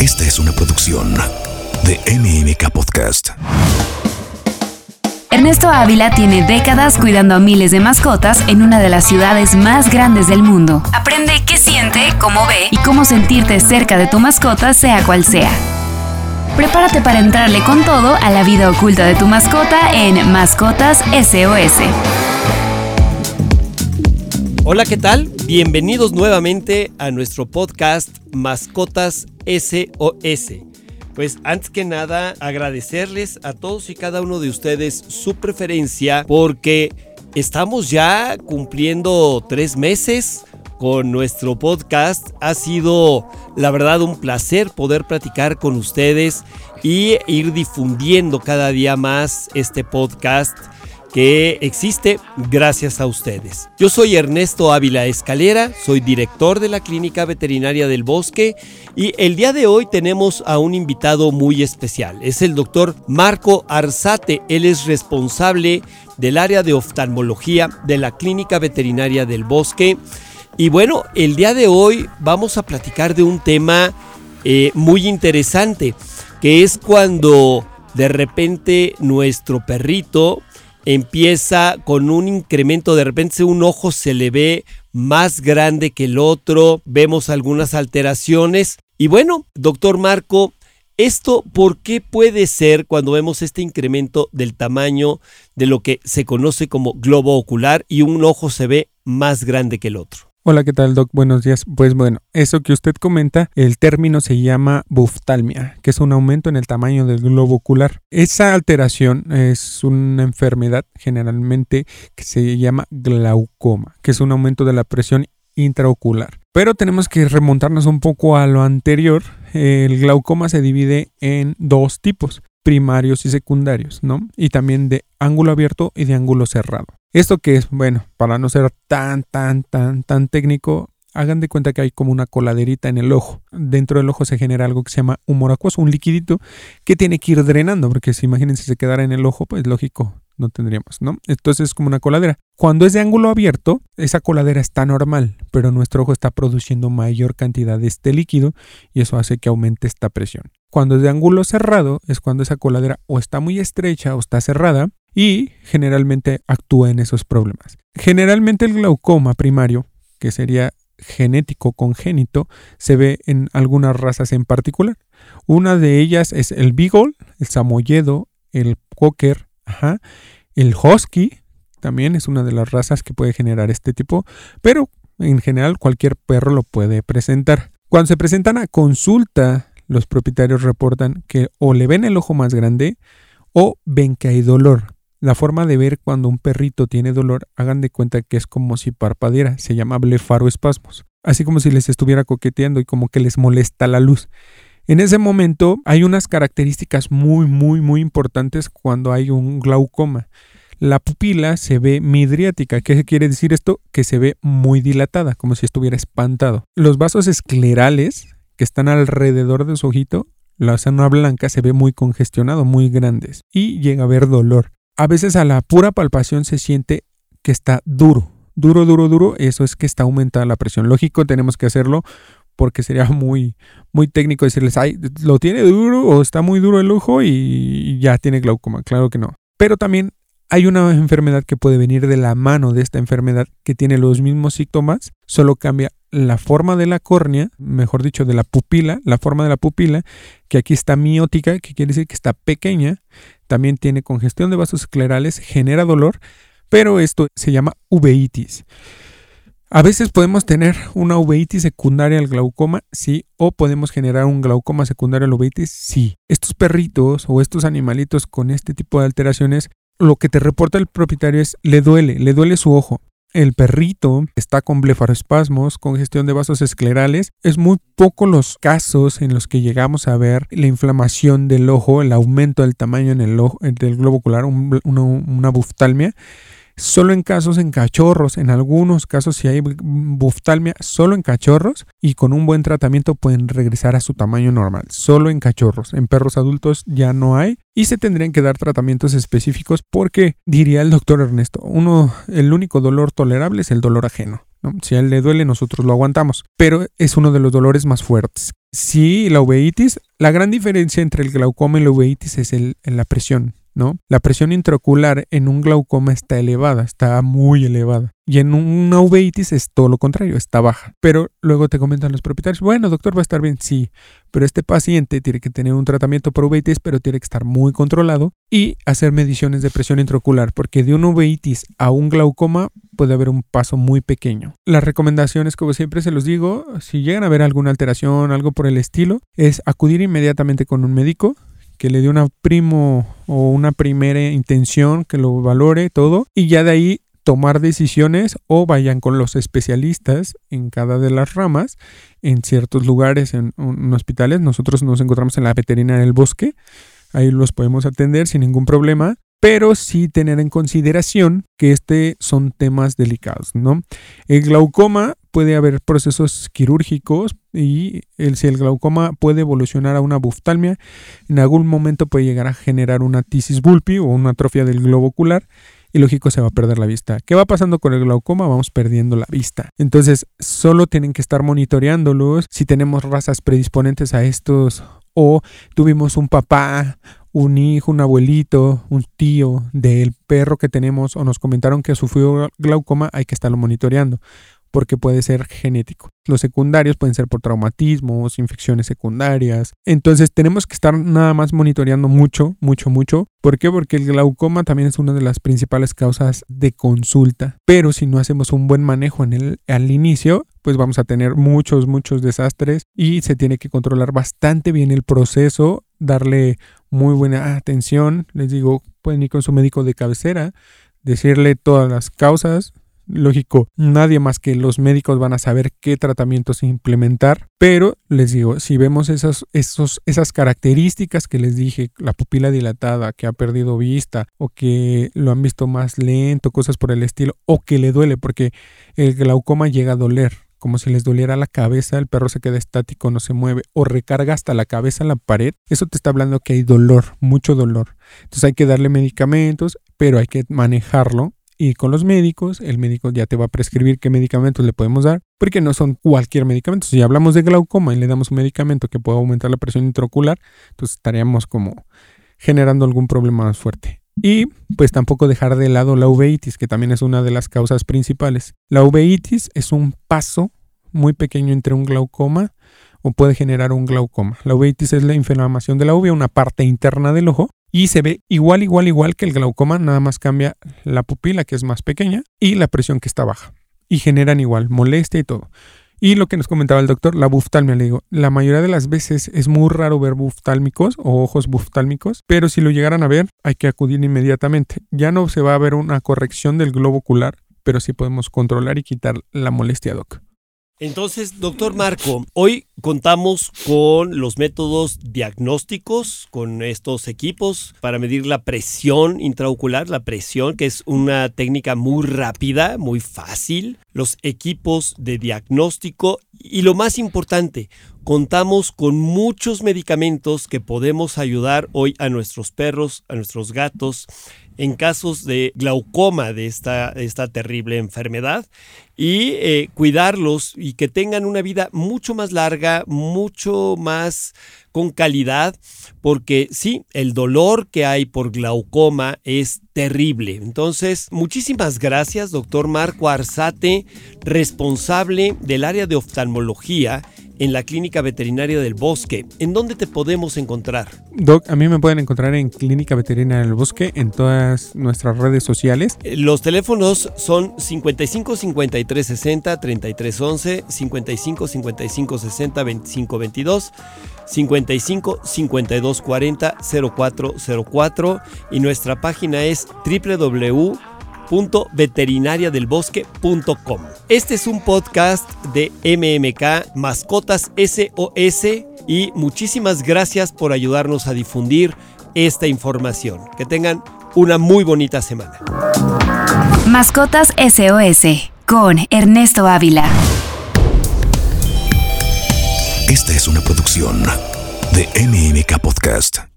Esta es una producción de MMK Podcast. Ernesto Ávila tiene décadas cuidando a miles de mascotas en una de las ciudades más grandes del mundo. Aprende qué siente, cómo ve y cómo sentirte cerca de tu mascota sea cual sea. Prepárate para entrarle con todo a la vida oculta de tu mascota en Mascotas SOS. Hola, ¿qué tal? Bienvenidos nuevamente a nuestro podcast Mascotas SOS. Pues antes que nada agradecerles a todos y cada uno de ustedes su preferencia porque estamos ya cumpliendo tres meses con nuestro podcast. Ha sido la verdad un placer poder platicar con ustedes y ir difundiendo cada día más este podcast que existe gracias a ustedes. Yo soy Ernesto Ávila Escalera, soy director de la Clínica Veterinaria del Bosque y el día de hoy tenemos a un invitado muy especial. Es el doctor Marco Arzate, él es responsable del área de oftalmología de la Clínica Veterinaria del Bosque. Y bueno, el día de hoy vamos a platicar de un tema eh, muy interesante, que es cuando de repente nuestro perrito empieza con un incremento, de repente un ojo se le ve más grande que el otro, vemos algunas alteraciones. Y bueno, doctor Marco, ¿esto por qué puede ser cuando vemos este incremento del tamaño de lo que se conoce como globo ocular y un ojo se ve más grande que el otro? Hola, ¿qué tal, Doc? Buenos días. Pues bueno, eso que usted comenta, el término se llama buftalmia, que es un aumento en el tamaño del globo ocular. Esa alteración es una enfermedad generalmente que se llama glaucoma, que es un aumento de la presión intraocular. Pero tenemos que remontarnos un poco a lo anterior. El glaucoma se divide en dos tipos, primarios y secundarios, ¿no? Y también de ángulo abierto y de ángulo cerrado. Esto que es, bueno, para no ser tan, tan, tan, tan técnico, hagan de cuenta que hay como una coladerita en el ojo. Dentro del ojo se genera algo que se llama humor acuoso, un liquidito que tiene que ir drenando, porque si imagínense se quedara en el ojo, pues lógico, no tendríamos, ¿no? Entonces es como una coladera. Cuando es de ángulo abierto, esa coladera está normal, pero nuestro ojo está produciendo mayor cantidad de este líquido y eso hace que aumente esta presión. Cuando es de ángulo cerrado, es cuando esa coladera o está muy estrecha o está cerrada y generalmente actúa en esos problemas. Generalmente el glaucoma primario, que sería genético congénito, se ve en algunas razas en particular. Una de ellas es el beagle, el samoyedo, el cocker, el husky, también es una de las razas que puede generar este tipo, pero en general cualquier perro lo puede presentar. Cuando se presentan a consulta, los propietarios reportan que o le ven el ojo más grande o ven que hay dolor. La forma de ver cuando un perrito tiene dolor, hagan de cuenta que es como si parpadeara, se llama blefaroespasmos, así como si les estuviera coqueteando y como que les molesta la luz. En ese momento hay unas características muy, muy, muy importantes cuando hay un glaucoma. La pupila se ve midriática. ¿Qué quiere decir esto? Que se ve muy dilatada, como si estuviera espantado. Los vasos esclerales que están alrededor de su ojito, la zona blanca se ve muy congestionado, muy grandes y llega a haber dolor a veces a la pura palpación se siente que está duro, duro, duro, duro, eso es que está aumentada la presión. Lógico, tenemos que hacerlo porque sería muy, muy técnico decirles, ay, lo tiene duro o está muy duro el ojo y ya tiene glaucoma. Claro que no. Pero también hay una enfermedad que puede venir de la mano de esta enfermedad que tiene los mismos síntomas, solo cambia la forma de la córnea, mejor dicho, de la pupila, la forma de la pupila, que aquí está miótica, que quiere decir que está pequeña, también tiene congestión de vasos esclerales, genera dolor, pero esto se llama uveitis. A veces podemos tener una uveitis secundaria al glaucoma, sí, o podemos generar un glaucoma secundario al uveitis, sí. Estos perritos o estos animalitos con este tipo de alteraciones, lo que te reporta el propietario es le duele, le duele su ojo, el perrito está con blefaroespasmos, congestión de vasos esclerales. Es muy poco los casos en los que llegamos a ver la inflamación del ojo, el aumento del tamaño en el ojo, del globo ocular, una buftalmia solo en casos en cachorros, en algunos casos si hay buftalmia solo en cachorros y con un buen tratamiento pueden regresar a su tamaño normal, solo en cachorros, en perros adultos ya no hay y se tendrían que dar tratamientos específicos porque diría el doctor Ernesto, uno el único dolor tolerable es el dolor ajeno. Si a él le duele, nosotros lo aguantamos, pero es uno de los dolores más fuertes Sí, la uveitis, la gran diferencia entre el glaucoma y la uveitis es la presión. ¿No? La presión intraocular en un glaucoma está elevada, está muy elevada. Y en una uveitis es todo lo contrario, está baja. Pero luego te comentan los propietarios, bueno, doctor, va a estar bien, sí, pero este paciente tiene que tener un tratamiento por uveitis, pero tiene que estar muy controlado y hacer mediciones de presión intraocular, porque de una uveitis a un glaucoma puede haber un paso muy pequeño. Las recomendaciones, como siempre se los digo, si llegan a ver alguna alteración, algo por el estilo, es acudir inmediatamente con un médico, que le dé una primo o una primera intención, que lo valore todo y ya de ahí tomar decisiones o vayan con los especialistas en cada de las ramas en ciertos lugares, en, hospitales. Nosotros nos encontramos en la veterinaria del bosque, ahí los podemos atender sin ningún problema pero sí tener en consideración que este son temas delicados, ¿no? El glaucoma puede haber procesos quirúrgicos y si el glaucoma puede evolucionar a una buftalmia, en algún momento puede llegar a generar una tisis bulpi o una atrofia del globo ocular y lógico se va a perder la vista. ¿Qué va pasando con el glaucoma? Vamos perdiendo la vista. Entonces, solo tienen que estar monitoreándolos. Si tenemos razas predisponentes a estos o tuvimos un papá un hijo, un abuelito, un tío del perro que tenemos o nos comentaron que sufrió glaucoma, hay que estarlo monitoreando porque puede ser genético. Los secundarios pueden ser por traumatismos, infecciones secundarias. Entonces tenemos que estar nada más monitoreando mucho, mucho, mucho. ¿Por qué? Porque el glaucoma también es una de las principales causas de consulta. Pero si no hacemos un buen manejo en el, al inicio, pues vamos a tener muchos, muchos desastres y se tiene que controlar bastante bien el proceso, darle muy buena atención. Les digo, pueden ir con su médico de cabecera, decirle todas las causas. Lógico, nadie más que los médicos van a saber qué tratamientos implementar, pero les digo, si vemos esas, esas características que les dije, la pupila dilatada, que ha perdido vista, o que lo han visto más lento, cosas por el estilo, o que le duele, porque el glaucoma llega a doler, como si les doliera la cabeza, el perro se queda estático, no se mueve, o recarga hasta la cabeza en la pared, eso te está hablando que hay dolor, mucho dolor. Entonces hay que darle medicamentos, pero hay que manejarlo. Y con los médicos, el médico ya te va a prescribir qué medicamentos le podemos dar, porque no son cualquier medicamento. Si hablamos de glaucoma y le damos un medicamento que pueda aumentar la presión intraocular, entonces estaríamos como generando algún problema más fuerte. Y pues tampoco dejar de lado la uveitis, que también es una de las causas principales. La uveitis es un paso muy pequeño entre un glaucoma o puede generar un glaucoma. La uveitis es la inflamación de la uvea, una parte interna del ojo, y se ve igual, igual, igual que el glaucoma, nada más cambia la pupila que es más pequeña y la presión que está baja. Y generan igual molestia y todo. Y lo que nos comentaba el doctor, la buftalmia, le digo, la mayoría de las veces es muy raro ver buftálmicos o ojos buftálmicos, pero si lo llegaran a ver, hay que acudir inmediatamente. Ya no se va a ver una corrección del globo ocular, pero sí podemos controlar y quitar la molestia, doc. Entonces, doctor Marco, hoy contamos con los métodos diagnósticos, con estos equipos para medir la presión intraocular, la presión, que es una técnica muy rápida, muy fácil, los equipos de diagnóstico y lo más importante, contamos con muchos medicamentos que podemos ayudar hoy a nuestros perros, a nuestros gatos, en casos de glaucoma de esta, esta terrible enfermedad y eh, cuidarlos y que tengan una vida mucho más larga, mucho más con calidad, porque sí, el dolor que hay por glaucoma es terrible. Entonces, muchísimas gracias, doctor Marco Arzate, responsable del área de oftalmología en la Clínica Veterinaria del Bosque. ¿En dónde te podemos encontrar? Doc, a mí me pueden encontrar en Clínica Veterinaria del Bosque en todas nuestras redes sociales. Eh, los teléfonos son 55 53 60 33 11, 55 55 60 25 22, 55 52 40 04 04 y nuestra página es www veterinariadelbosque.com. Este es un podcast de MMK Mascotas SOS y muchísimas gracias por ayudarnos a difundir esta información. Que tengan una muy bonita semana. Mascotas SOS con Ernesto Ávila. Esta es una producción de MMK Podcast.